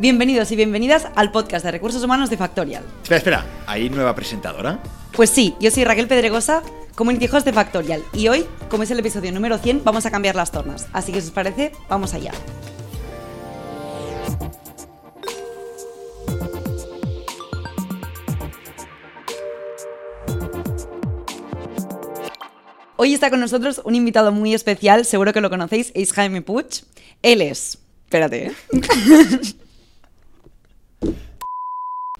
Bienvenidos y bienvenidas al podcast de recursos humanos de Factorial. Espera, espera, ¿hay nueva presentadora? Pues sí, yo soy Raquel Pedregosa, Community Host de Factorial, y hoy, como es el episodio número 100, vamos a cambiar las tornas. Así que si os parece, vamos allá. Hoy está con nosotros un invitado muy especial, seguro que lo conocéis, es Jaime Puig. Él es... Espérate, ¿eh?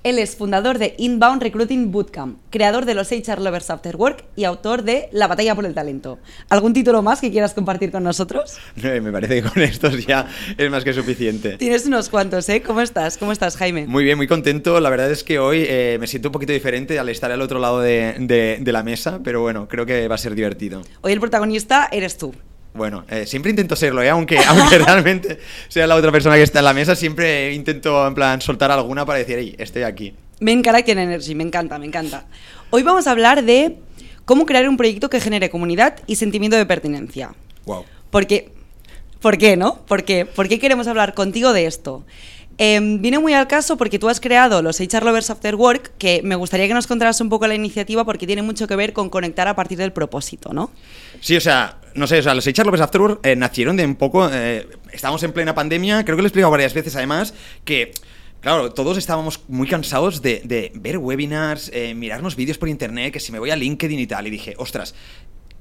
Él es fundador de Inbound Recruiting Bootcamp, creador de los HR Lovers After Work y autor de La batalla por el talento. ¿Algún título más que quieras compartir con nosotros? Me parece que con estos ya es más que suficiente. Tienes unos cuantos, ¿eh? ¿Cómo estás? ¿Cómo estás, Jaime? Muy bien, muy contento. La verdad es que hoy eh, me siento un poquito diferente al estar al otro lado de, de, de la mesa, pero bueno, creo que va a ser divertido. Hoy el protagonista eres tú. Bueno, eh, siempre intento serlo, ¿eh? aunque, aunque realmente sea la otra persona que está en la mesa, siempre intento en plan soltar alguna para decir, hey, estoy aquí. Main Character Energy, me encanta, me encanta. Hoy vamos a hablar de cómo crear un proyecto que genere comunidad y sentimiento de pertenencia. Wow. Porque, ¿por qué, no? ¿Por qué? ¿Por qué queremos hablar contigo de esto? Eh, viene muy al caso porque tú has creado los HR Lovers After Work, que me gustaría que nos contaras un poco la iniciativa porque tiene mucho que ver con conectar a partir del propósito, ¿no? Sí, o sea, no sé, o sea, los HR Lovers After Work eh, nacieron de un poco. Eh, estábamos en plena pandemia, creo que lo he explicado varias veces además, que. Claro, todos estábamos muy cansados de, ver webinars, eh, mirarnos vídeos por internet, que si me voy a LinkedIn y tal, y dije, ostras,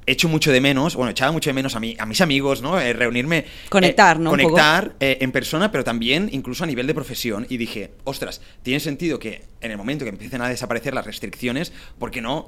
echo mucho de menos, bueno, echaba mucho de menos a, mí, a mis amigos, ¿no? Eh, reunirme. Conectar, ¿no? Un Conectar eh, en persona, pero también incluso a nivel de profesión. Y dije, ostras, tiene sentido que en el momento que empiecen a desaparecer las restricciones, ¿por qué no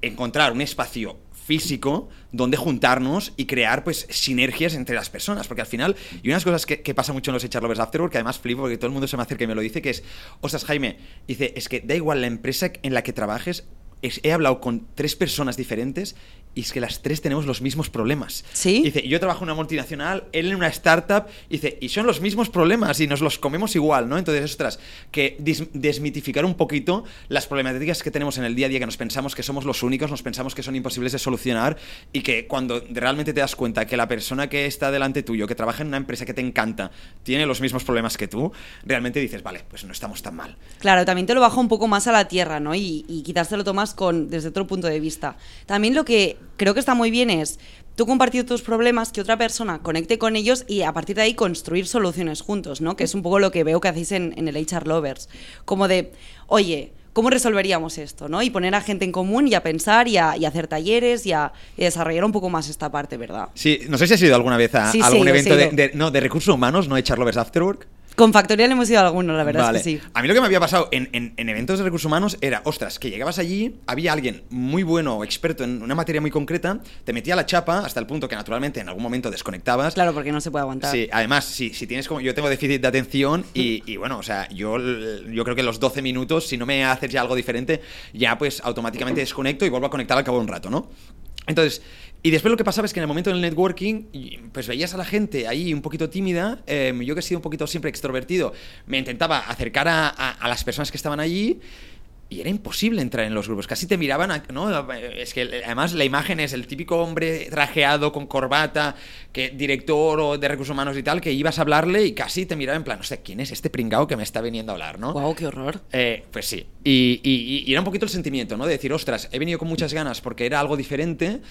encontrar un espacio físico donde juntarnos y crear pues sinergias entre las personas porque al final y unas cosas que, que pasa mucho en los HR Lovers After Work que además flipo porque todo el mundo se me acerca y me lo dice que es ostras Jaime dice es que da igual la empresa en la que trabajes es- he hablado con tres personas diferentes y es que las tres tenemos los mismos problemas. ¿Sí? Dice, yo trabajo en una multinacional, él en una startup, y dice, y son los mismos problemas y nos los comemos igual, ¿no? Entonces, ostras, que desmitificar un poquito las problemáticas que tenemos en el día a día, que nos pensamos que somos los únicos, nos pensamos que son imposibles de solucionar y que cuando realmente te das cuenta que la persona que está delante tuyo, que trabaja en una empresa que te encanta, tiene los mismos problemas que tú, realmente dices, vale, pues no estamos tan mal. Claro, también te lo baja un poco más a la tierra, ¿no? Y, y quizás te lo tomas con, desde otro punto de vista. También lo que creo que está muy bien es tú compartir tus problemas, que otra persona conecte con ellos y a partir de ahí construir soluciones juntos, ¿no? Que es un poco lo que veo que hacéis en, en el HR Lovers. Como de, oye, ¿cómo resolveríamos esto? ¿no? Y poner a gente en común y a pensar y a, y a hacer talleres y a, y a desarrollar un poco más esta parte, ¿verdad? Sí, no sé si has ido alguna vez a Sí, algún evento de, de- no, de recursos humanos, no echar lovers after work. Con Factorial hemos ido a alguno, la verdad Vale. es que sí. A mí lo que me había pasado en, en- en eventos de recursos humanos era, ostras, que llegabas allí, había alguien muy bueno o experto en una materia muy concreta, te metía la chapa hasta el punto que naturalmente en algún momento desconectabas. Claro, porque no se puede aguantar. Sí, además, si, si tienes como. Yo tengo déficit de atención y, y bueno, o sea, yo, yo creo que los 12 minutos, si no me haces ya algo diferente, ya pues automáticamente desconecto y vuelvo a conectar al cabo de un rato, ¿no? Entonces, y después lo que pasaba es que en el momento del networking, pues veías a la gente ahí un poquito tímida, eh, yo que he sido un poquito siempre extrovertido, me intentaba acercar a, a- a las personas que estaban allí. Y era imposible entrar en los grupos. Casi te miraban, a- ¿no? Es que además la imagen es el típico hombre trajeado con corbata, que director o de recursos humanos y tal, que ibas a hablarle y casi te miraba en plan, no sé, ¿quién es este pringao que me está viniendo a hablar, no? Guau, qué horror. Eh, pues sí. Y, y- y era un poquito el sentimiento, ¿no? De decir, ostras, he venido con muchas ganas porque era algo diferente,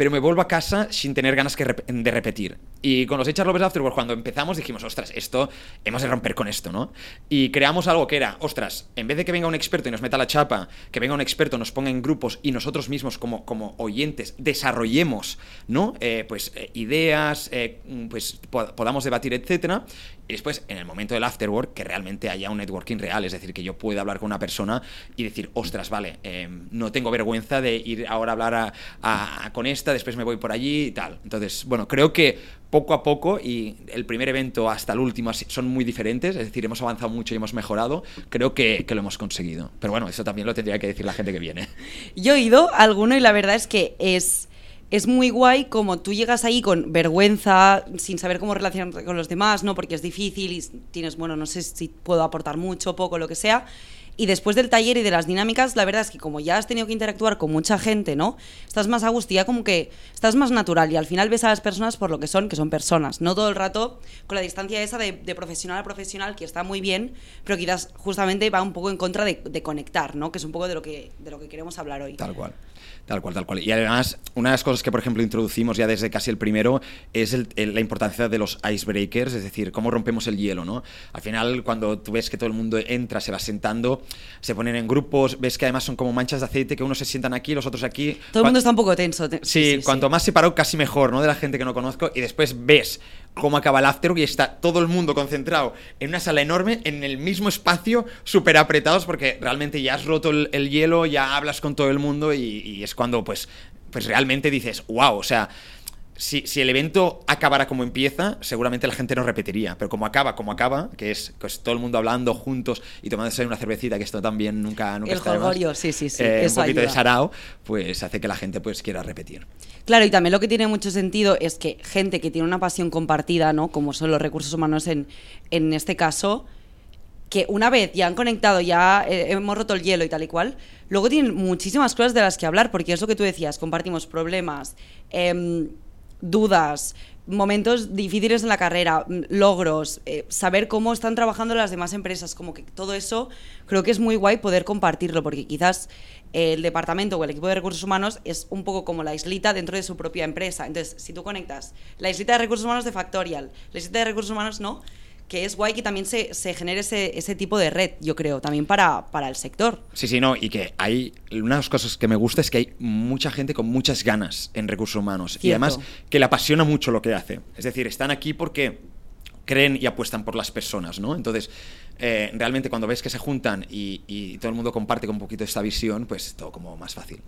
pero me vuelvo a casa sin tener ganas de repetir. Y con los HR Lovers Afterwork, cuando empezamos, dijimos, ostras, esto, hemos de romper con esto, ¿no? Y creamos algo que era, ostras, en vez de que venga un experto y nos meta la chapa, que venga un experto, nos ponga en grupos y nosotros mismos como, como oyentes desarrollemos, ¿no? Eh, pues eh, ideas, eh, pues po- podamos debatir, etcétera. Y después, en el momento del afterwork, que realmente haya un networking real, es decir, que yo pueda hablar con una persona y decir, ostras, vale, eh, no tengo vergüenza de ir ahora a hablar con esta, después me voy por allí y tal. Entonces, bueno, creo que poco a poco, y el primer evento hasta el último son muy diferentes, es decir, hemos avanzado mucho y hemos mejorado, creo que, que lo hemos conseguido. Pero bueno, eso también lo tendría que decir la gente que viene. Yo he ido a alguno y la verdad es que es, es muy guay como tú llegas ahí con vergüenza, sin saber cómo relacionarte con los demás, ¿no? Porque es difícil y tienes, bueno, no sé si puedo aportar mucho, poco, lo que sea. Y después del taller y de las dinámicas, la verdad es que como ya has tenido que interactuar con mucha gente, ¿no? Estás más a como que estás más natural y al final ves a las personas por lo que son, que son personas. No todo el rato con la distancia esa de, profesional a profesional, que está muy bien, pero quizás justamente va un poco en contra de, de, conectar, ¿no? Que es un poco de lo que, de lo que queremos hablar hoy. Tal cual. Tal cual, tal cual. Y además, una de las cosas que, por ejemplo, introducimos ya desde casi el primero es la importancia de los icebreakers, es decir, cómo rompemos el hielo, ¿no? Al final, cuando tú ves que todo el mundo entra, se va sentando, se ponen en grupos, ves que además son como manchas de aceite, que unos se sientan aquí, los otros aquí. Todo el mundo está un poco tenso. sí, cuanto más separado, casi mejor, ¿no? De la gente que no conozco. Y después ves cómo acaba el after y está todo el mundo concentrado en una sala enorme, en el mismo espacio, súper apretados, porque realmente ya has roto el, hielo, ya hablas con todo el mundo y, y es cuando pues, pues realmente dices, wow, o sea, si, el evento acabara como empieza, seguramente la gente no repetiría. Pero como acaba, como acaba, que es pues, todo el mundo hablando juntos y tomándose una cervecita, que esto también nunca, nunca El jolgorio, sí, sí, sí. Eh, un poquito de sarao, pues hace que la gente pues quiera repetir. Claro, y también lo que tiene mucho sentido es que gente que tiene una pasión compartida, ¿no? Como son los recursos humanos en, en este caso, que una vez ya han conectado, ya eh, hemos roto el hielo y tal y cual, luego tienen muchísimas cosas de las que hablar, porque es lo que tú decías, compartimos problemas, em, dudas, momentos difíciles en la carrera, logros, eh, saber cómo están trabajando las demás empresas, como que todo eso creo que es muy guay poder compartirlo, porque quizás el departamento o el equipo de recursos humanos es un poco como la islita dentro de su propia empresa. Entonces, si tú conectas la islita de recursos humanos de Factorial, la islita de recursos humanos no, que es guay que también se, se genere ese, ese, tipo de red, yo creo, también para, para, el sector. Sí, sí, no, y que hay, una de las cosas que me gusta es que hay mucha gente con muchas ganas en recursos humanos y además que le apasiona mucho lo que hace. Es decir, están aquí porque creen y apuestan por las personas, ¿no? Entonces, eh, realmente cuando ves que se juntan y, y, todo el mundo comparte con un poquito esta visión, pues todo como más fácil.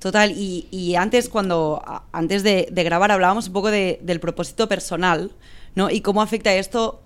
Total, y, y antes cuando antes de, de, grabar hablábamos un poco de, del propósito personal, ¿no? Y cómo afecta esto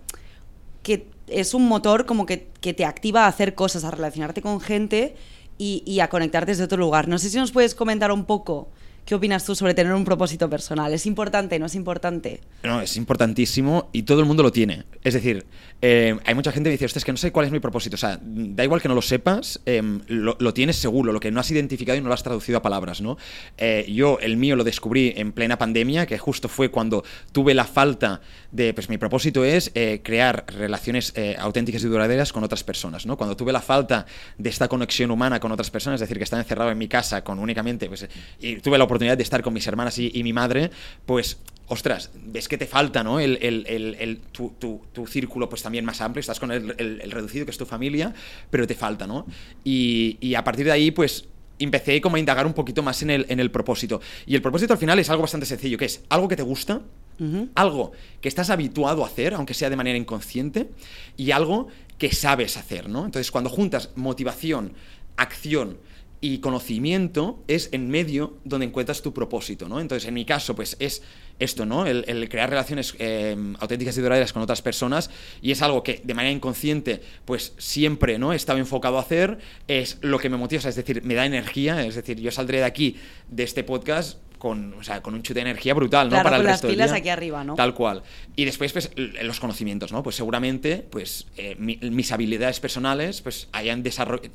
es un motor como que, te activa a hacer cosas, a relacionarte con gente y, y, a conectarte desde otro lugar. No sé si nos puedes comentar un poco ¿Qué opinas tú sobre tener un propósito personal? ¿Es importante? ¿No es importante? No, es importantísimo y todo el mundo lo tiene. Es decir, eh, hay mucha gente que dice, es que no sé cuál es mi propósito. O sea, da igual que no lo sepas, em, lo, tienes seguro, lo que no has identificado y no lo has traducido a palabras, ¿no? Eh, yo, el mío lo descubrí en plena pandemia, que justo fue cuando tuve la falta de, pues mi propósito es eh, crear relaciones auténticas y duraderas con otras personas, ¿no? Cuando tuve la falta de esta conexión humana con otras personas, es decir, que estaba encerrado en mi casa con únicamente, pues, y tuve la oportunidad de estar con mis hermanas y, mi madre, pues ostras, ves que te falta, ¿no? El, el, tu, tu, círculo pues también más amplio, estás con el, reducido que es tu familia, pero te falta, ¿no? Y, y, a partir de ahí, pues empecé como a indagar un poquito más en el, en el propósito. Y el propósito al final es algo bastante sencillo, que es algo que te gusta, algo que estás habituado a hacer, aunque sea de manera inconsciente, y algo que sabes hacer, ¿no? Entonces, cuando juntas motivación, acción, y conocimiento es en medio donde encuentras tu propósito, ¿no? Entonces, en mi caso, pues es esto, ¿no? El, crear relaciones eh, auténticas y duraderas con otras personas y es algo que de manera inconsciente, pues siempre, ¿no? He estado enfocado a hacer, es lo que me motiva, es decir, me da energía, es decir, yo saldré de aquí, de este podcast, con, o sea, con un chute de energía brutal, ¿no? Para con las pilas aquí arriba, ¿no? Tal cual. Y después, pues, los conocimientos, ¿no? Pues seguramente, pues, eh, mis habilidades personales, pues, hayan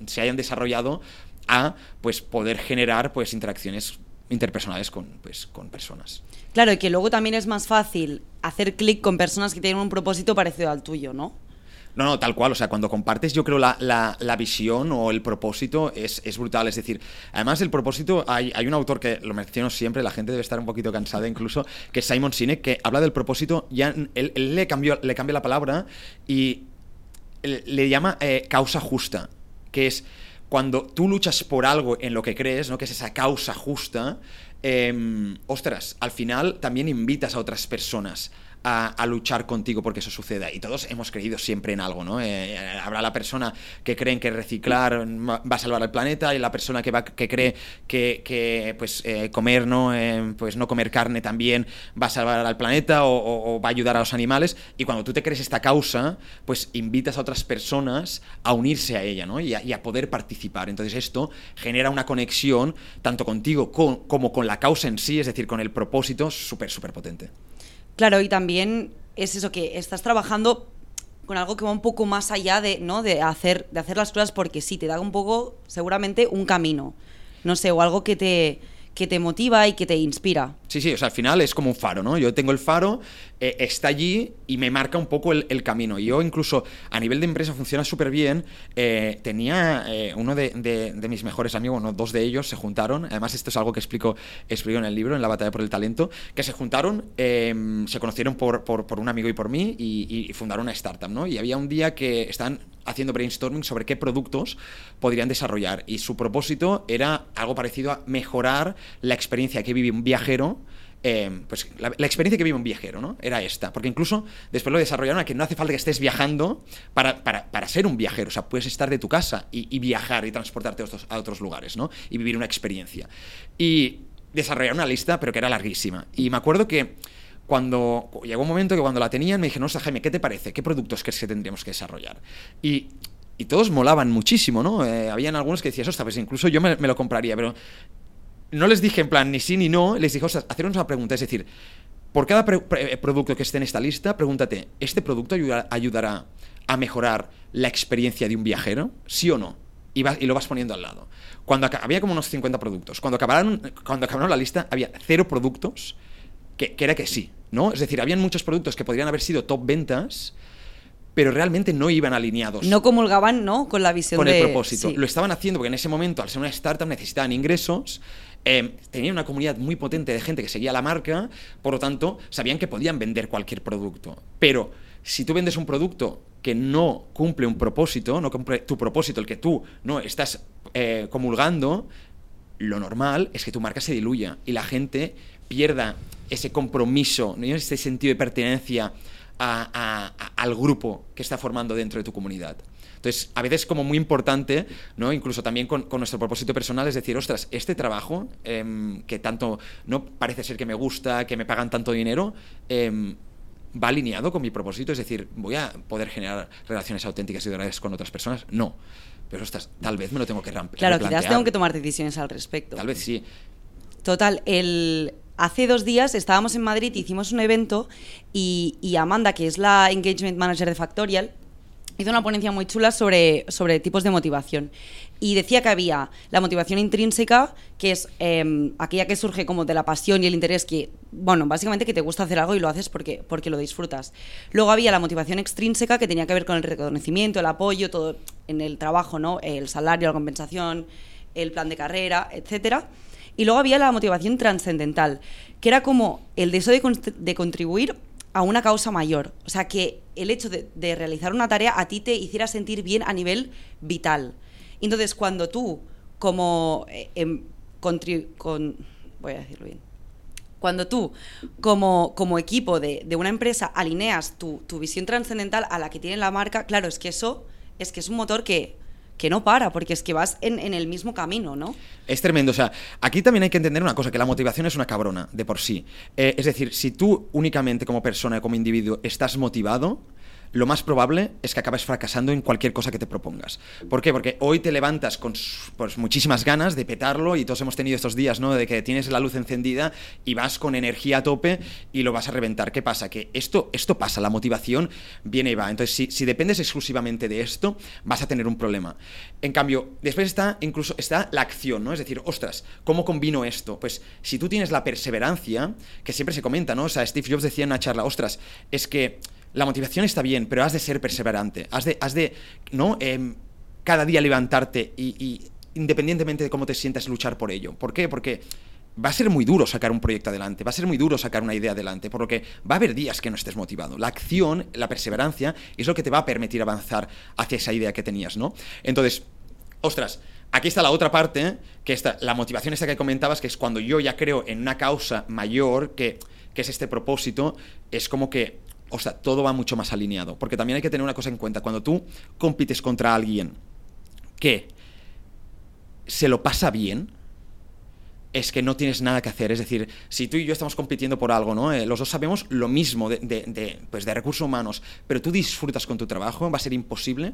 se hayan desarrollado a, pues, poder generar, pues, interacciones interpersonales con, pues, con personas. Claro, y que luego también es más fácil hacer clic con personas que tienen un propósito parecido al tuyo, ¿no? No, no, tal cual. O sea, cuando compartes, yo creo la, la, visión o el propósito es, es, brutal. Es decir, además el propósito, hay, hay, un autor que lo menciono siempre, la gente debe estar un poquito cansada incluso, que es Simon Sinek, que habla del propósito, ya él, le, cambió, le cambia la palabra y le llama eh, causa justa, que es cuando tú luchas por algo en lo que crees, ¿no? que es esa causa justa, eh, ostras, al final también invitas a otras personas a, luchar contigo porque eso suceda. Y todos hemos creído siempre en algo, ¿no? Eh, habrá la persona que cree que reciclar va a salvar al planeta y la persona que, va, que cree que, pues, eh, comer, ¿no? Eh, pues no comer carne también va a salvar al planeta o, va a ayudar a los animales. Y cuando tú te crees esta causa, pues invitas a otras personas a unirse a ella, ¿no? Y a, poder participar. Entonces esto genera una conexión tanto contigo como con la causa en sí, es decir, con el propósito súper, súper potente. Claro, y también es eso que estás trabajando con algo que va un poco más allá de, ¿no? de, hacer, de hacer las cosas porque sí, te da un poco, seguramente, un camino. No sé, o algo que te, que te motiva y que te inspira. Sí, sí, o sea, al final es como un faro, ¿no? Yo tengo el faro, eh, está allí y me marca un poco el, camino. Y yo incluso a nivel de empresa funciona súper bien. Eh, tenía eh, uno de, mis mejores amigos, bueno, dos de ellos se juntaron. Además, esto es algo que explico, explico en el libro, en la batalla por el talento, que se juntaron, em, se conocieron por, por, un amigo y por mí y, y fundaron una startup, ¿no? Y había un día que están haciendo brainstorming sobre qué productos podrían desarrollar. Y su propósito era algo parecido a mejorar la experiencia que vive un viajero. Eh, pues la, experiencia que vive un viajero, ¿no? Era esta. Porque incluso después lo desarrollaron a que no hace falta que estés viajando para, para, ser un viajero. O sea, puedes estar de tu casa y, viajar y transportarte a otros, lugares, ¿no? Y vivir una experiencia. Y desarrollaron una lista, pero que era larguísima. Y me acuerdo que cuando llegó un momento que cuando la tenían me dijeron, no, Jaime, ¿qué te parece? ¿Qué productos crees que tendríamos que desarrollar? Y, y todos molaban muchísimo, ¿no? Eh, habían algunos que decías, ostras, pues incluso yo me, lo compraría, pero no les dije en plan ni sí ni no, les dije, ostras, hacernos una pregunta, es decir, por cada eh, producto que esté en esta lista, pregúntate, ¿este producto ayudará a mejorar la experiencia de un viajero? ¿Sí o no? Y, y lo vas poniendo al lado. Cuando había como unos 50 productos. Cuando acabaron, cuando acabaron la lista, había cero productos que, era que sí, ¿no? Es decir, habían muchos productos que podrían haber sido top ventas, pero realmente no iban alineados. No comulgaban, ¿no? Con la visión Con el propósito. Lo estaban haciendo porque en ese momento, al ser una startup, necesitaban ingresos. Eh, tenían una comunidad muy potente de gente que seguía la marca, por lo tanto, sabían que podían vender cualquier producto. Pero si tú vendes un producto que no cumple un propósito, no cumple tu propósito, el que tú no estás eh, comulgando, lo normal es que tu marca se diluya y la gente pierda ese compromiso, ¿no? ese sentido de pertenencia al grupo que está formando dentro de tu comunidad. Entonces, a veces es como muy importante, ¿no? incluso también con, nuestro propósito personal, es decir, ostras, este trabajo em, que tanto no parece ser que me gusta, que me pagan tanto dinero, em, va alineado con mi propósito, es decir, voy a poder generar relaciones auténticas y duraderas con otras personas. No. Pero ostras, tal vez me lo tengo que romper. Claro, quizás tengo que tomar decisiones al respecto. Tal vez sí. Total, el, hace dos días estábamos en Madrid, hicimos un evento y, Amanda, que es la Engagement Manager de Factorial, hizo una ponencia muy chula sobre, sobre tipos de motivación. Y decía que había la motivación intrínseca, que es em, aquella que surge como de la pasión y el interés, que, bueno, básicamente que te gusta hacer algo y lo haces porque, porque lo disfrutas. Luego había la motivación extrínseca, que tenía que ver con el reconocimiento, el apoyo, todo en el trabajo, ¿no? El salario, la compensación, el plan de carrera, etcétera. Y luego había la motivación trascendental, que era como el deseo de, contribuir a una causa mayor. O sea, que el hecho de, realizar una tarea a ti te hiciera sentir bien a nivel vital. Entonces, cuando tú, como... Eh, em, voy a decirlo bien. Cuando tú, como, como equipo de, de una empresa, alineas tu, tu visión trascendental a la que tiene la marca, claro, es que eso es que es un motor que que no para, porque es que vas en, el mismo camino, ¿no? Es tremendo. O sea, aquí también hay que entender una cosa, que la motivación es una cabrona de por sí. Eh, es decir, si tú únicamente como persona, como individuo, estás motivado, lo más probable es que acabes fracasando en cualquier cosa que te propongas. ¿Por qué? Porque hoy te levantas con pues, muchísimas ganas de petarlo y todos hemos tenido estos días, ¿no? De que tienes la luz encendida y vas con energía a tope y lo vas a reventar. ¿Qué pasa? Que esto, esto pasa, la motivación viene y va. Entonces, si, si dependes exclusivamente de esto, vas a tener un problema. En cambio, después está incluso está la acción, ¿no? Es decir, ostras, ¿cómo combino esto? Pues si tú tienes la perseverancia, que siempre se comenta, ¿no? O sea, Steve Jobs decía en una charla, ostras, es que la motivación está bien, pero has de ser perseverante, has de, has de ¿no? Em, cada día levantarte y, independientemente de cómo te sientas, luchar por ello. ¿Por qué? Porque va a ser muy duro sacar un proyecto adelante, va a ser muy duro sacar una idea adelante, por lo que va a haber días que no estés motivado. La acción, la perseverancia, es lo que te va a permitir avanzar hacia esa idea que tenías, ¿no? Entonces, ostras, aquí está la otra parte, que está la motivación esta que comentabas, que es cuando yo ya creo en una causa mayor, que, que es este propósito, es como que o sea, todo va mucho más alineado. Porque también hay que tener una cosa en cuenta. Cuando tú compites contra alguien que se lo pasa bien, es que no tienes nada que hacer. Es decir, si tú y yo estamos compitiendo por algo, ¿no? Eh, los dos sabemos lo mismo de, pues de recursos humanos, pero tú disfrutas con tu trabajo, va a ser imposible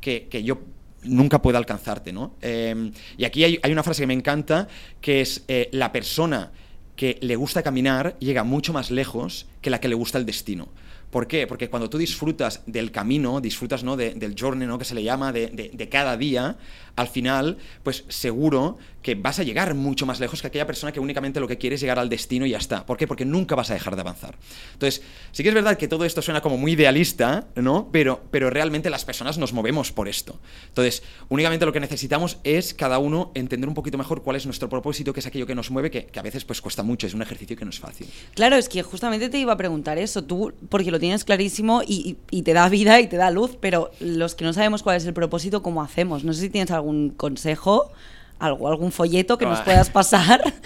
que, yo nunca pueda alcanzarte, ¿no? Em, y aquí hay, una frase que me encanta, que es eh, la persona que le gusta caminar llega mucho más lejos que la que le gusta el destino. ¿Por qué? Porque cuando tú disfrutas del camino, disfrutas ¿no? de- del journey, ¿no? que se le llama, de, de- de cada día, al final, pues seguro que vas a llegar mucho más lejos que aquella persona que únicamente lo que quiere es llegar al destino y ya está. ¿Por qué? Porque nunca vas a dejar de avanzar. Entonces, sí que es verdad que todo esto suena como muy idealista, ¿no? Pero, pero realmente las personas nos movemos por esto. Entonces, únicamente lo que necesitamos es cada uno entender un poquito mejor cuál es nuestro propósito, que es aquello que nos mueve, que, a veces pues cuesta mucho, es un ejercicio que no es fácil. Claro, es que justamente te iba a preguntar eso, tú, porque lo tienes clarísimo y te da vida y te da luz, pero los que no sabemos cuál es el propósito, ¿cómo hacemos? No sé si tienes algún consejo, algo, algún folleto que nos Ah. puedas pasar.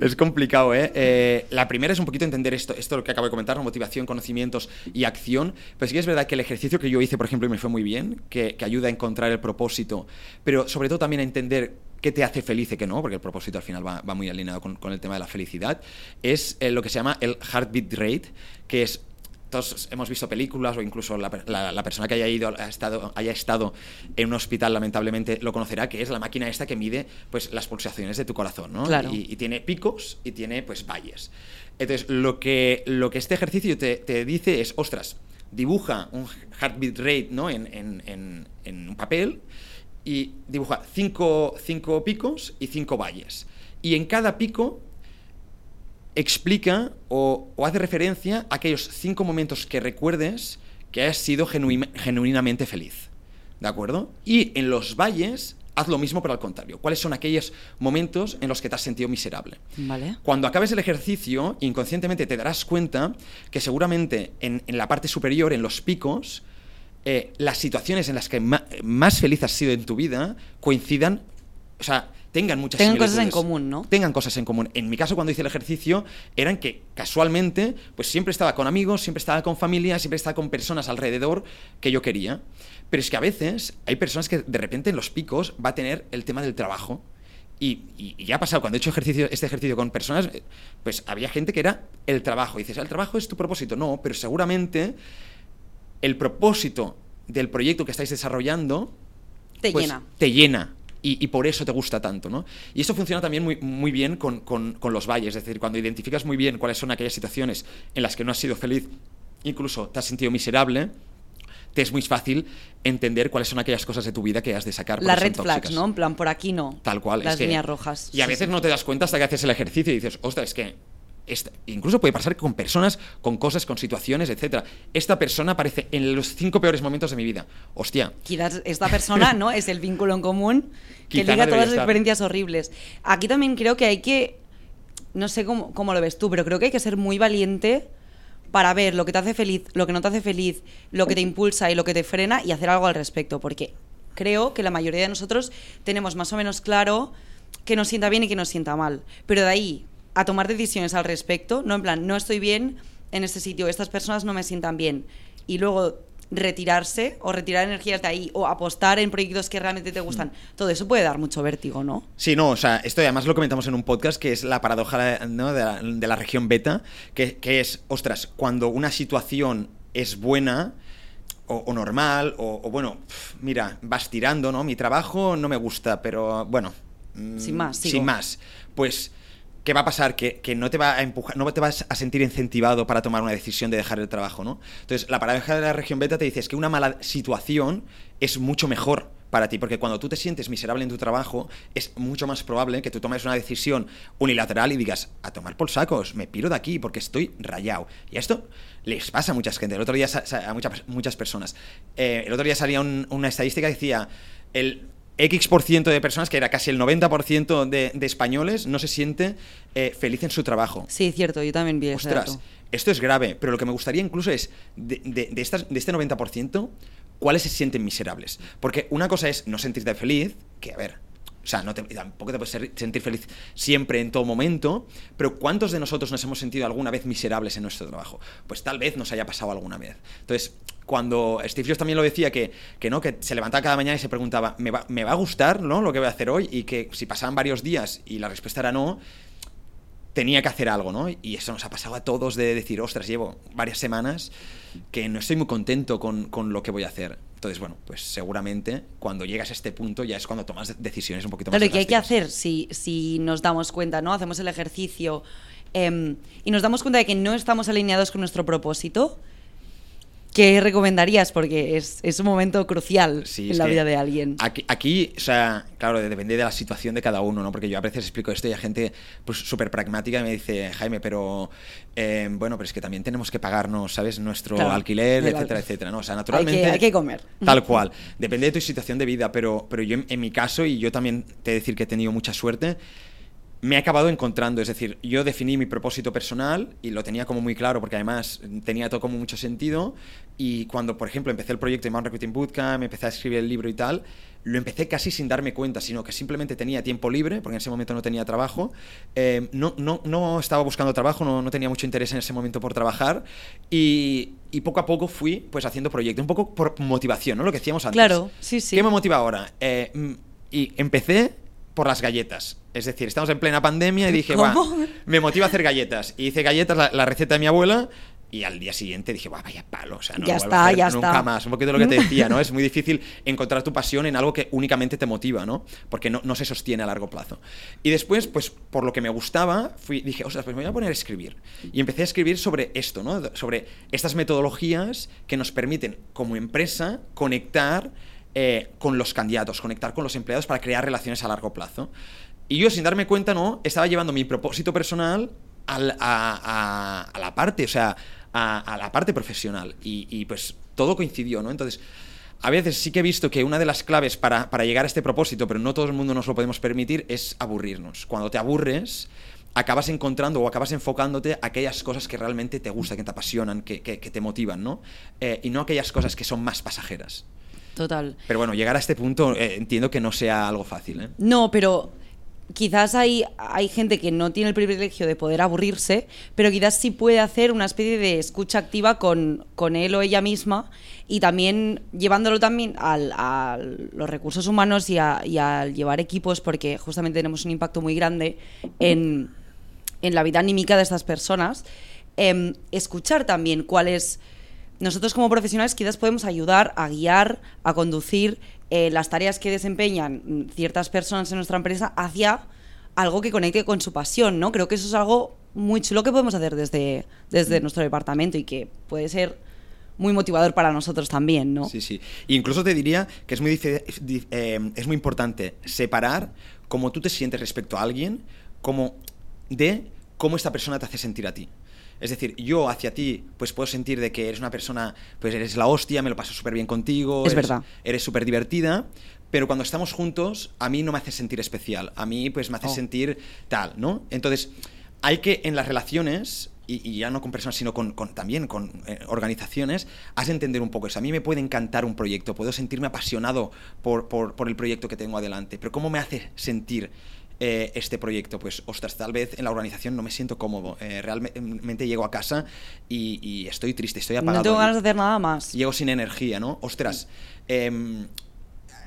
Es complicado, ¿eh? Eh, La primera es un poquito entender esto, esto lo que acabo de comentar, ¿no? motivación, conocimientos y acción. Pero sí que es verdad que el ejercicio que yo hice, por ejemplo, y me fue muy bien, que, que ayuda a encontrar el propósito, pero sobre todo también a entender qué te hace feliz y qué no, porque el propósito al final va, va muy alineado con, con el tema de la felicidad, es eh, lo que se llama el heartbeat rate, que es todos hemos visto películas o incluso la, la- la persona que haya ido ha estado, haya estado en un hospital lamentablemente lo conocerá que es la máquina esta que mide pues las pulsaciones de tu corazón ¿no? Claro. y, y tiene picos y tiene pues valles entonces lo que lo que este ejercicio te, te dice es ostras dibuja un heartbeat rate ¿no? en, en- en- en un papel y dibuja cinco, cinco picos y cinco valles y en cada pico explica o, o hace referencia a aquellos cinco momentos que recuerdes que hayas sido genuin- genuinamente feliz. ¿De acuerdo? Y en los valles, haz lo mismo, pero al contrario. ¿Cuáles son aquellos momentos en los que te has sentido miserable? Vale. Cuando acabes el ejercicio, inconscientemente te darás cuenta que seguramente en, en la parte superior, en los picos, eh, las situaciones en las que más feliz has sido en tu vida coincidan, o sea, tengan muchas Tengan cosas en común, ¿no? Tengan cosas en común. En mi caso, cuando hice el ejercicio, eran que casualmente, pues siempre estaba con amigos, siempre estaba con familia, siempre estaba con personas alrededor que yo quería. Pero es que a veces hay personas que de repente en los picos va a tener el tema del trabajo. Y, y- y ya ha pasado, cuando he hecho ejercicio, este ejercicio con personas, pues había gente que era el trabajo. Y dices, ¿el trabajo es tu propósito? No, pero seguramente el propósito del proyecto que estáis desarrollando Te pues, llena. Te llena. Y, y por eso te gusta tanto, ¿no? Y esto funciona también muy, muy bien con, con- con los valles, es decir, cuando identificas muy bien cuáles son aquellas situaciones en las que no has sido feliz, incluso te has sentido miserable, te es muy fácil entender cuáles son aquellas cosas de tu vida que has de sacar. Las red flags. ¿no? En plan, por aquí no. Tal cual. Las es que- líneas rojas. Y a Sí, veces sí. no te das cuenta hasta que haces el ejercicio y dices, ostras, es que. Esta- incluso puede pasar con personas, con cosas, con situaciones, etcétera. Esta persona aparece en los cinco peores momentos de mi vida. Hostia, Quizás esta persona, ¿no? Es el vínculo en común que liga no todas las experiencias horribles. Aquí también creo que hay que, no sé cómo, cómo lo ves tú, pero creo que hay que ser muy valiente para ver lo que te hace feliz, lo que no te hace feliz, lo que te impulsa y lo que te frena y hacer algo al respecto, porque creo que la mayoría de nosotros tenemos más o menos claro que nos sienta bien y que nos sienta mal, pero de ahí a tomar decisiones al respecto, no en plan, no estoy bien en este sitio, estas personas no me sientan bien, y luego retirarse o retirar energías de ahí o apostar en proyectos que realmente te gustan, todo eso puede dar mucho vértigo, ¿no? Sí, no, o sea, esto además lo comentamos en un podcast que es la paradoja ¿no? de, la, de la región beta, que, que es, ostras, cuando una situación es buena o, o normal, o, o bueno, mira, vas tirando, ¿no? Mi trabajo no me gusta, pero bueno. mm, Sin más, sigo. Sin más. Pues, ¿qué va a pasar? Que, que no te va a empujar, no te vas a sentir incentivado para tomar una decisión de dejar el trabajo, ¿no? Entonces, la paradoja de la región beta te dice es que una mala situación es mucho mejor para ti, porque cuando tú te sientes miserable en tu trabajo, es mucho más probable que tú tomes una decisión unilateral y digas, a tomar por sacos, me piro de aquí porque estoy rayado. Y esto les pasa a mucha gente, el otro día a muchas, muchas personas. Eh, el otro día salía un- una estadística que decía, el X% por ciento de personas, que era casi el 90% de, de españoles, no se siente eh, feliz en su trabajo. Sí, cierto, yo también vi Ostras, dato. esto es grave, pero lo que me gustaría incluso es, de, de- de estas, de este 90%, ¿cuáles se sienten miserables? Porque una cosa es no sentirte feliz, que a ver, o sea, no te- tampoco te puedes sentir feliz siempre en todo momento, pero ¿cuántos de nosotros nos hemos sentido alguna vez miserables en nuestro trabajo? Pues tal vez nos haya pasado alguna vez. Entonces, cuando Steve Jobs también lo decía, que, que no, que se levantaba cada mañana y se preguntaba, ¿me va, me va a gustar ¿no? lo que voy a hacer hoy? Y que si pasaban varios días y la respuesta era no, tenía que hacer algo, ¿no? Y eso nos ha pasado a todos de decir, ostras, llevo varias semanas que no estoy muy contento con, con lo que voy a hacer. Entonces, bueno, pues seguramente cuando llegas a este punto ya es cuando tomas decisiones un poquito más Claro, ¿y qué hay que hacer si, si nos damos cuenta, ¿no? Hacemos el ejercicio em, y nos damos cuenta de que no estamos alineados con nuestro propósito. ¿Qué recomendarías? Porque es, es un momento crucial Sí, en la vida de alguien. Aquí, aquí, o sea, claro, depende de la situación de cada uno, ¿no? Porque yo a veces explico esto y hay gente pues súper pragmática y me dice, Jaime, pero eh, bueno, pero es que también tenemos que pagarnos, ¿sabes? Nuestro Claro, alquiler, etcétera, etcétera, ¿no? O sea, Hay naturalmente... que, hay que comer. Tal cual. Depende de tu situación de vida, pero, pero yo en, en mi caso, y yo también te he de decir que he tenido mucha suerte, me he acabado encontrando. Es decir, yo definí mi propósito personal y lo tenía como muy claro porque además tenía todo como mucho sentido. Y cuando, por ejemplo, empecé el proyecto de Mount Recruiting Bootcamp, empecé a escribir el libro y tal, lo empecé casi sin darme cuenta, sino que simplemente tenía tiempo libre, porque en ese momento no tenía trabajo. Eh, no, no, no estaba buscando trabajo, no, no tenía mucho interés en ese momento por trabajar. Y, y poco a poco fui pues haciendo proyectos, un poco por motivación, ¿no? Lo que decíamos antes. Claro, sí, sí. ¿Qué me motiva ahora? Eh, mm, y empecé por las galletas. Es decir, estamos en plena pandemia y dije, va, me motiva a hacer galletas. Y hice galletas, la, la receta de mi abuela, y al día siguiente dije, "Buah, vaya palo, o sea, no Ya lo vuelvo a está, hacer ya nunca está. más. Un poquito lo que te decía, ¿no? Es muy difícil encontrar tu pasión en algo que únicamente te motiva, ¿no? Porque no, no se sostiene a largo plazo. Y después, pues, por lo que me gustaba, fui, dije, ostras, pues me voy a poner a escribir. Y empecé a escribir sobre esto, ¿no? Sobre estas metodologías que nos permiten, como empresa, conectar eh, con los candidatos, conectar con los empleados para crear relaciones a largo plazo. Y yo, sin darme cuenta, ¿no? Estaba llevando mi propósito personal al- a, a- a la parte, o sea, a, a la parte profesional. Y, y, pues todo coincidió, ¿no? Entonces, a veces sí que he visto que una de las claves para, para llegar a este propósito, pero no todo el mundo nos lo podemos permitir, es aburrirnos. Cuando te aburres, acabas encontrando o acabas enfocándote a aquellas cosas que realmente te gustan, que te apasionan, que, que- que te motivan, ¿no? Eh, y no aquellas cosas que son más pasajeras. Total. Pero bueno, llegar a este punto eh, entiendo que no sea algo fácil, ¿eh? No, pero quizás hay, hay gente que no tiene el privilegio de poder aburrirse, pero quizás sí puede hacer una especie de escucha activa con, con él o ella misma y también llevándolo también al- a los recursos humanos y, a, al llevar equipos, porque justamente tenemos un impacto muy grande en, en la vida anímica de estas personas. Em, escuchar también cuál es nosotros como profesionales quizás podemos ayudar a guiar, a conducir eh, las tareas que desempeñan mm, ciertas personas en nuestra empresa hacia algo que conecte con su pasión, ¿no? Creo que eso es algo muy chulo que podemos hacer desde, desde Mm. nuestro departamento y que puede ser muy motivador para nosotros también, ¿no? Sí, sí. Incluso te diría que es muy, eh, es muy importante separar cómo tú te sientes respecto a alguien como de cómo esta persona te hace sentir a ti. Es decir, yo hacia ti, pues puedo sentir de que eres una persona, pues eres la hostia, me lo paso súper bien contigo, Es eres, verdad. eres súper divertida, pero cuando estamos juntos, a mí no me hace sentir especial, a mí pues me hace Oh. sentir tal, ¿no? Entonces, hay que en las relaciones, y, y ya no con personas, sino con, con- también con eh, organizaciones, has de entender un poco eso. A mí me puede encantar un proyecto, puedo sentirme apasionado por, por- por el proyecto que tengo adelante, pero ¿cómo me hace sentir eh, este proyecto? Pues, ostras, tal vez en la organización no me siento cómodo. eh, realmente llego a casa y, y estoy triste, estoy apagado. No tengo ganas de hacer nada más. llego sin energía, ¿no? Ostras. em,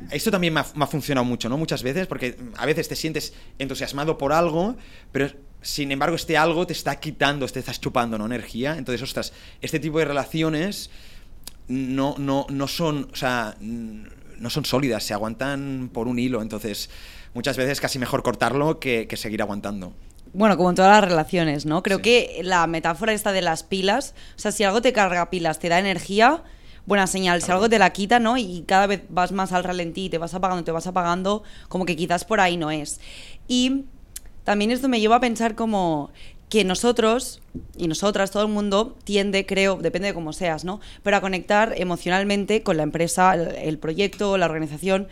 esto también me ha, me ha funcionado mucho, ¿no? Muchas veces, porque a veces te sientes entusiasmado por algo, pero sin embargo este algo te está quitando, te estás chupando, ¿no? Energía. Entonces, ostras, este tipo de relaciones no, no, no son, o sea, no son sólidas, se aguantan por un hilo. Entonces, muchas veces casi mejor cortarlo que, que seguir aguantando. Bueno, como en todas las relaciones, ¿no? Creo Sí. que la metáfora esta de las pilas, o sea, si algo te carga pilas, te da energía, buena señal. Si Claro. algo te la quita, ¿no? Y cada vez vas más al ralentí, te vas apagando, te vas apagando, como que quizás por ahí no es. Y también esto me lleva a pensar como que nosotros y nosotras, todo el mundo tiende, creo, depende de cómo seas, ¿no? Pero a conectar emocionalmente con la empresa, el, el proyecto, la organización.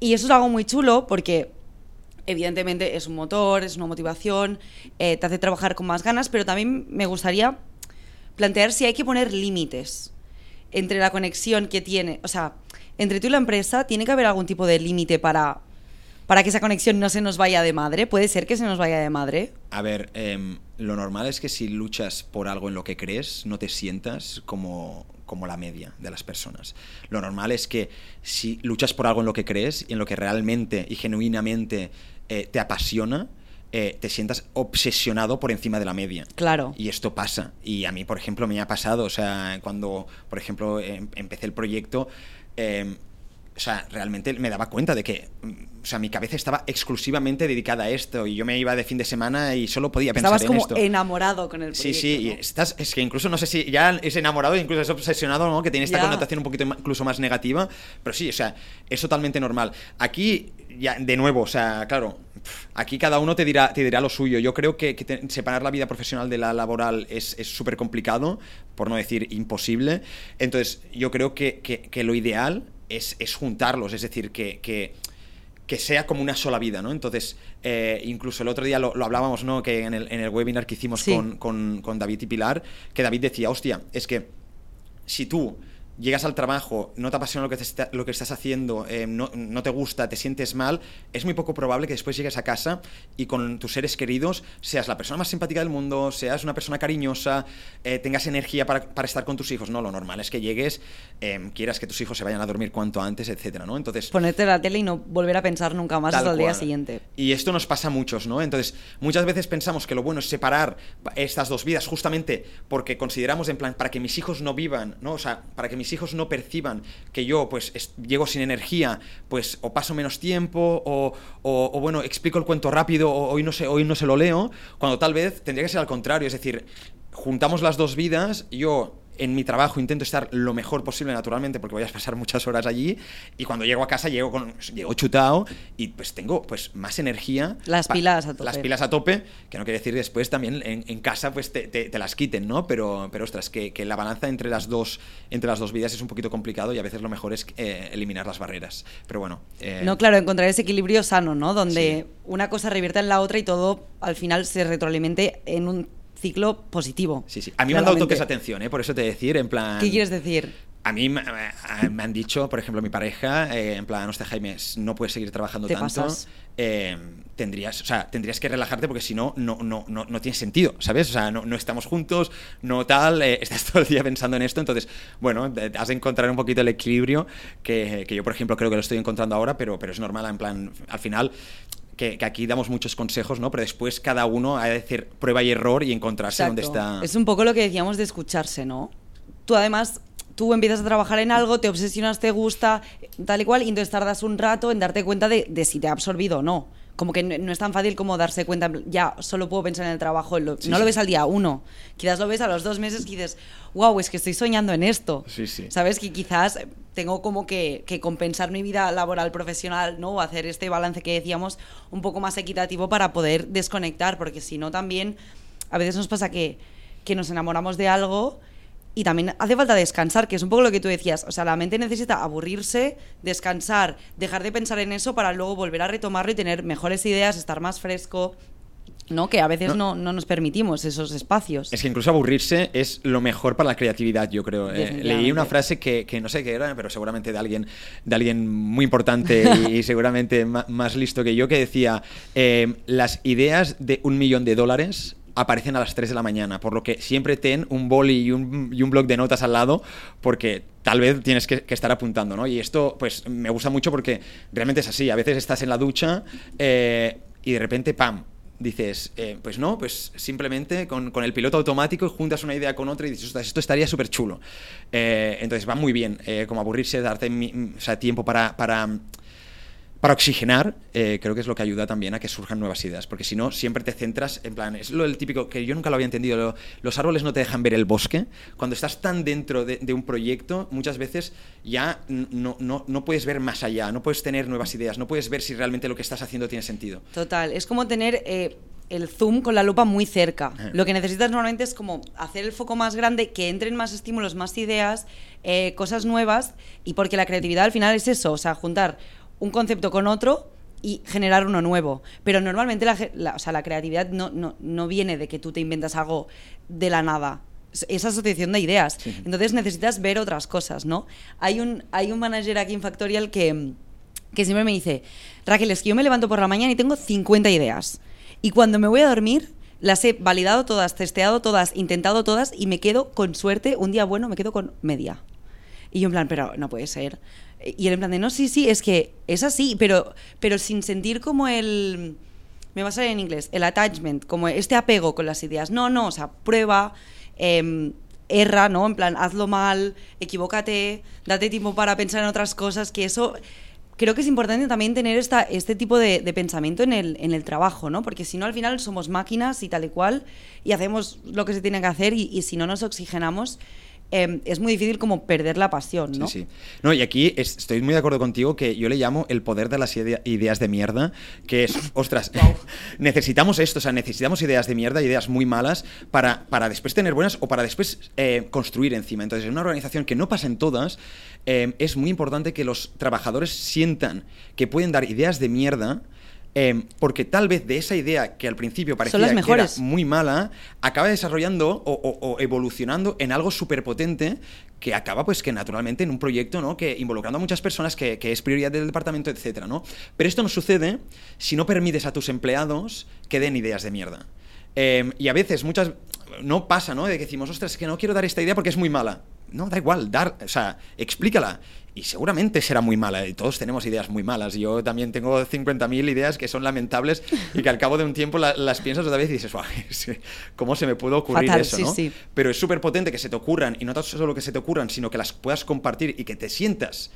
Y eso es algo muy chulo porque evidentemente es un motor, es una motivación, eh, te hace trabajar con más ganas, pero también me gustaría plantear si hay que poner límites entre la conexión que tiene, o sea, entre tú y la empresa, ¿tiene que haber algún tipo de límite para, para que esa conexión no se nos vaya de madre? ¿Puede ser que se nos vaya de madre? A ver, em, lo normal es que si luchas por algo en lo que crees, no te sientas como, como la media de las personas. Lo normal es que si luchas por algo en lo que crees y en lo que realmente y genuinamente eh, te apasiona, eh, te sientas obsesionado por encima de la media. Claro. Y esto pasa. Y a mí, por ejemplo, me ha pasado. O sea, cuando, por ejemplo, em- empecé el proyecto, em, o sea, realmente me daba cuenta de que, mm, o sea, mi cabeza estaba exclusivamente dedicada a esto y yo me iba de fin de semana y solo podía pensar Estabas en como esto. enamorado con el Sí, proyecto. sí, ¿no? estás, es que incluso no sé si ya es enamorado, incluso es obsesionado, ¿no? Que tiene esta connotación un poquito incluso más negativa, pero sí, o sea, es totalmente normal. Aquí, ya, de nuevo, o sea, claro, aquí cada uno te dirá, te dirá lo suyo. Yo creo que, que te- separar la vida profesional de la laboral es es súper complicado, por no decir imposible. Entonces, yo creo que, que- que lo ideal es, es juntarlos, es decir, que- que sea como una sola vida, ¿no? Entonces, eh, incluso el otro día lo, lo hablábamos, ¿no? Que en el, en el webinar que hicimos Sí. con, con- con David y Pilar, que David decía, hostia, es que si tú llegas al trabajo, no te apasiona lo que, te está- lo que estás haciendo, eh, no, no te gusta, te sientes mal, es muy poco probable que después llegues a casa y con tus seres queridos seas la persona más simpática del mundo, seas una persona cariñosa, eh, tengas energía para, para estar con tus hijos. No, lo normal es que llegues, eh, quieras que tus hijos se vayan a dormir cuanto antes, etcétera, ¿no? Entonces, Ponerte la tele y no volver a pensar nunca más hasta el día siguiente. Y esto nos pasa a muchos, ¿no? Entonces, muchas veces pensamos que lo bueno es separar pa- estas dos vidas justamente porque consideramos en plan, para que mis hijos no vivan, ¿no? O sea, para que mis hijos no perciban que yo, pues, es- llego sin energía, pues, o paso menos tiempo, o, o- o, bueno, explico el cuento rápido, o hoy no, sé, hoy no se lo leo, cuando tal vez tendría que ser al contrario, es decir, juntamos las dos vidas, yo en mi trabajo intento estar lo mejor posible naturalmente porque voy a pasar muchas horas allí y cuando llego a casa llego con llego chutado y pues tengo pues más energía Las pilas a tope. las pilas a tope que no quiere decir después también en, en casa pues te, te- te las quiten no pero pero ostras que, que la balanza entre las dos entre las dos vidas es un poquito complicado y a veces lo mejor es eh, eliminar las barreras pero bueno eh, No, claro, encontrar ese equilibrio sano, ¿no? Donde Sí. una cosa revierta en la otra y todo al final se retroalimente en un ciclo positivo. sí sí a mí me han dado toques de atención ¿eh? por eso te decir en plan ¿Qué quieres decir? A mí me, me- me han dicho, por ejemplo, mi pareja, eh, en plan, hostia, Jaime, no puedes seguir trabajando Te tanto. eh, tendrías, o sea, tendrías que relajarte porque si no, no, no, no, no tiene sentido, ¿sabes? O sea, no, no estamos juntos, no tal, eh, estás todo el día pensando en esto. Entonces, bueno, has de encontrar un poquito el equilibrio que, que yo, por ejemplo, creo que lo estoy encontrando ahora, pero, pero es normal, en plan, al final. Que, que aquí damos muchos consejos, ¿no? Pero después cada uno ha de hacer prueba y error y encontrarse dónde Exacto. está. Es un poco lo que decíamos de escucharse, ¿no? Tú además, tú empiezas a trabajar en algo, te obsesionas, te gusta, tal y cual, y entonces tardas un rato en darte cuenta de, de si te ha absorbido o no. Como que no, no es tan fácil como darse cuenta, ya, solo puedo pensar en el trabajo, lo- Sí, no sí. lo ves al día uno, quizás lo ves a los dos meses y dices, wow, es que estoy soñando en esto. Sí, sí. ¿Sabes? Que quizás tengo como que, que compensar mi vida laboral profesional, ¿no? O hacer este balance que decíamos un poco más equitativo para poder desconectar, porque si no también a veces nos pasa que, que nos enamoramos de algo y también hace falta descansar, que es un poco lo que tú decías. O sea, la mente necesita aburrirse, descansar, dejar de pensar en eso para luego volver a retomarlo y tener mejores ideas, estar más fresco, ¿no? Que a veces No. no, no nos permitimos esos espacios. Es que incluso aburrirse es lo mejor para la creatividad, yo creo. Eh, leí una frase que, que no sé qué era, pero seguramente de alguien, de alguien muy importante y, seguramente más listo que yo, que decía, eh, las ideas de un millón de dólares aparecen a las 3 de la mañana, por lo que siempre ten un boli y un, un blog de notas al lado, porque tal vez tienes que, estar apuntando, ¿no? Y esto, pues, me gusta mucho porque realmente es así. A veces estás en la ducha eh, y de repente, ¡pam!, dices, eh, pues no, pues simplemente con, con el piloto automático juntas una idea con otra y dices, "Ostras, esto estaría súper chulo. Eh, entonces va muy bien, como aburrirse, darte tiempo para, para, para oxigenar, eh, creo que es lo que ayuda también a que surjan nuevas ideas, porque si no, siempre te centras en plan, es lo típico, que yo nunca lo había entendido, lo- los árboles no te dejan ver el bosque, cuando estás tan dentro de, de un proyecto, muchas veces ya no, no, no puedes ver más allá, no puedes tener nuevas ideas, no puedes ver si realmente lo que estás haciendo tiene sentido. Total, es como tener eh, el zoom con la lupa muy cerca. Eh. Lo que necesitas normalmente es como hacer el foco más grande, que entren más estímulos, más ideas, eh, cosas nuevas, y porque la creatividad al final es eso, o sea, juntar un concepto con otro y generar uno nuevo. Pero normalmente la, o sea, la creatividad no, no, no viene de que tú te inventas algo de la nada. Es- Es asociación de ideas. Sí. Entonces necesitas ver otras cosas, ¿no? Hay un, hay un manager aquí en Factorial que, que siempre me dice, Raquel, es que yo me levanto por la mañana y tengo 50 ideas. Y cuando me voy a dormir, las he validado todas, testeado todas, intentado todas y me quedo con suerte, un día bueno, me quedo con media. Y yo en plan, pero no puede ser. Y él en plan de, no, sí, sí, es que es así, pero, pero sin sentir como el... Me va a salir en inglés, el attachment, como este apego con las ideas. No, no, o sea, prueba, em, erra, ¿no? En plan, hazlo mal, equivócate, date tiempo para pensar en otras cosas, que eso creo que es importante también tener esta, este tipo de, de pensamiento en el, en el trabajo, ¿no? Porque si no, al final somos máquinas y tal y cual, y hacemos lo que se tiene que hacer, y, y si no nos oxigenamos, eh, es muy difícil como perder la pasión, ¿no? Sí, sí. No, y aquí es- estoy muy de acuerdo contigo que yo le llamo el poder de las idea- ideas de mierda, que es, ostras, necesitamos esto, o sea, necesitamos ideas de mierda, ideas muy malas, para, para después tener buenas o para después eh, construir encima. Entonces, en una organización que no pasen todas, eh, es muy importante que los trabajadores sientan que pueden dar ideas de mierda. Eh, porque tal vez de esa idea que al principio parecía las que era muy mala, acaba desarrollando o, o- o evolucionando en algo súper potente que acaba pues que naturalmente en un proyecto, ¿no? Que involucrando a muchas personas que, que es prioridad del departamento, etcétera, ¿no? Pero esto no sucede si no permites a tus empleados que den ideas de mierda. Eh, y a veces, muchas, no pasa, ¿no? De que decimos, ostras, es que no quiero dar esta idea porque es muy mala. No, da igual, dar, o sea, explícala. Y seguramente será muy mala, y todos tenemos ideas muy malas. Yo también tengo 50.000 ideas que son lamentables y que al cabo de un tiempo la- las piensas otra vez y dices, "Buah, es que, ¿cómo se me pudo ocurrir Fatal, eso? sí, ¿no? sí. Pero es súper potente que se te ocurran, y no tan solo que se te ocurran, sino que las puedas compartir y que te sientas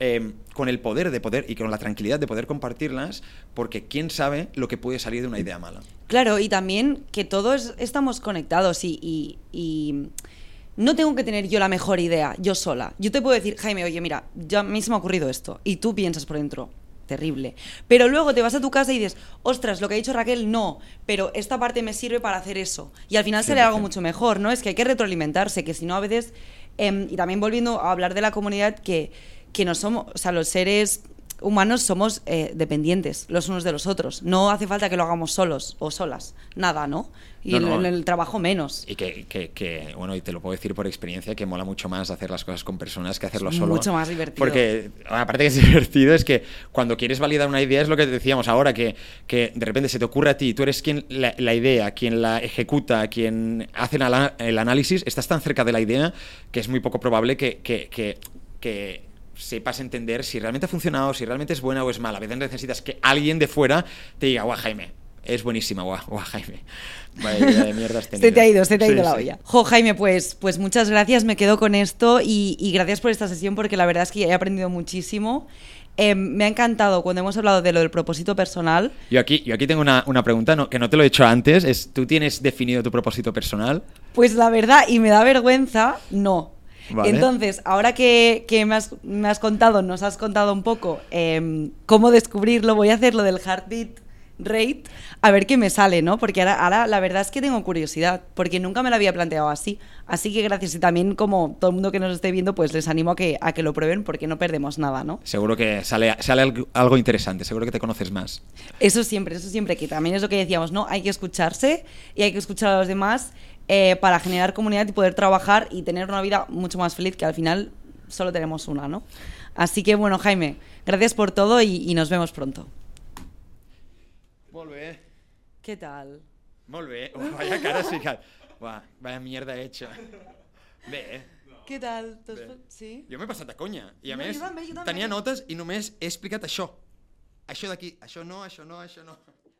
eh, con el poder de poder y con la tranquilidad de poder compartirlas, porque quién sabe lo que puede salir de una idea mala. Claro, y también que todos estamos conectados y, y- y no tengo que tener yo la mejor idea, yo sola. Yo te puedo decir, Jaime, oye, mira, ya a mí se me ha ocurrido esto. Y tú piensas por dentro, terrible. Pero luego te vas a tu casa y dices, ostras, lo que ha dicho Raquel, no, pero esta parte me sirve para hacer eso. Y al final sale algo 100%. mucho mejor, ¿no? Es que hay que retroalimentarse, que si no a veces... em, y también volviendo a hablar de la comunidad, que, que no somos, o sea, los seres humanos somos eh, dependientes los unos de los otros. No hace falta que lo hagamos solos o solas. Nada, ¿no? Y No, en- no. en el trabajo menos. Y que, que- que, bueno, y te lo puedo decir por experiencia, que mola mucho más hacer las cosas con personas que hacerlo Es solo. mucho más divertido. Porque, aparte que es divertido, es que cuando quieres validar una idea, es lo que decíamos ahora, que, que de repente se te ocurre a ti, tú eres quien la, la idea, quien la ejecuta, quien hace el, análisis, estás tan cerca de la idea que es muy poco probable que, que, que- que sepas entender si realmente ha funcionado, si realmente es buena o es mala. A veces necesitas que alguien de fuera te diga, guau, Jaime, es buenísima, guau, guau, Jaime. Vaya idea de mierda has Se tenido". te ha ido, se te ha Sí, ido la sí. olla. Jo, Jaime, pues, pues muchas gracias, me quedo con esto y, y gracias por esta sesión porque la verdad es que he aprendido muchísimo. Eh, me ha encantado cuando hemos hablado de lo del propósito personal. Yo aquí, yo aquí tengo una, una pregunta no, que no te lo he hecho antes. Es, ¿Tú tienes definido tu propósito personal? Pues la verdad, y me da vergüenza, no. Vale. Entonces, ahora que, que me, has, me has contado, nos has contado un poco em, cómo descubrirlo, voy a hacer lo del heartbeat rate, a ver qué me sale, ¿no? Porque ahora, ahora la verdad es que tengo curiosidad, porque nunca me lo había planteado así. Así que gracias y también como todo el mundo que nos esté viendo, pues les animo a que, a que lo prueben porque no perdemos nada, ¿no? Seguro que sale, sale algo, interesante, seguro que te conoces más. Eso siempre, eso siempre, que también es lo que decíamos, ¿no? Hay que escucharse y hay que escuchar a los demás eh, para generar comunidad y poder trabajar y tener una vida mucho más feliz, que al final solo tenemos una, ¿no? Así que bueno, Jaime, gracias por todo y, y nos vemos pronto. Molt bé. ¿Qué tal? Molt bé. Oh, vaya cara sí que... Buah, vaya mierda hecha. Bé, eh? ¿Qué tal? ¿T'has Bé. Sí? Jo m'he passat a conya. I a No, més, jo també, jo també. tenia notes i només he explicat això. Això d'aquí, això no, això no, això no.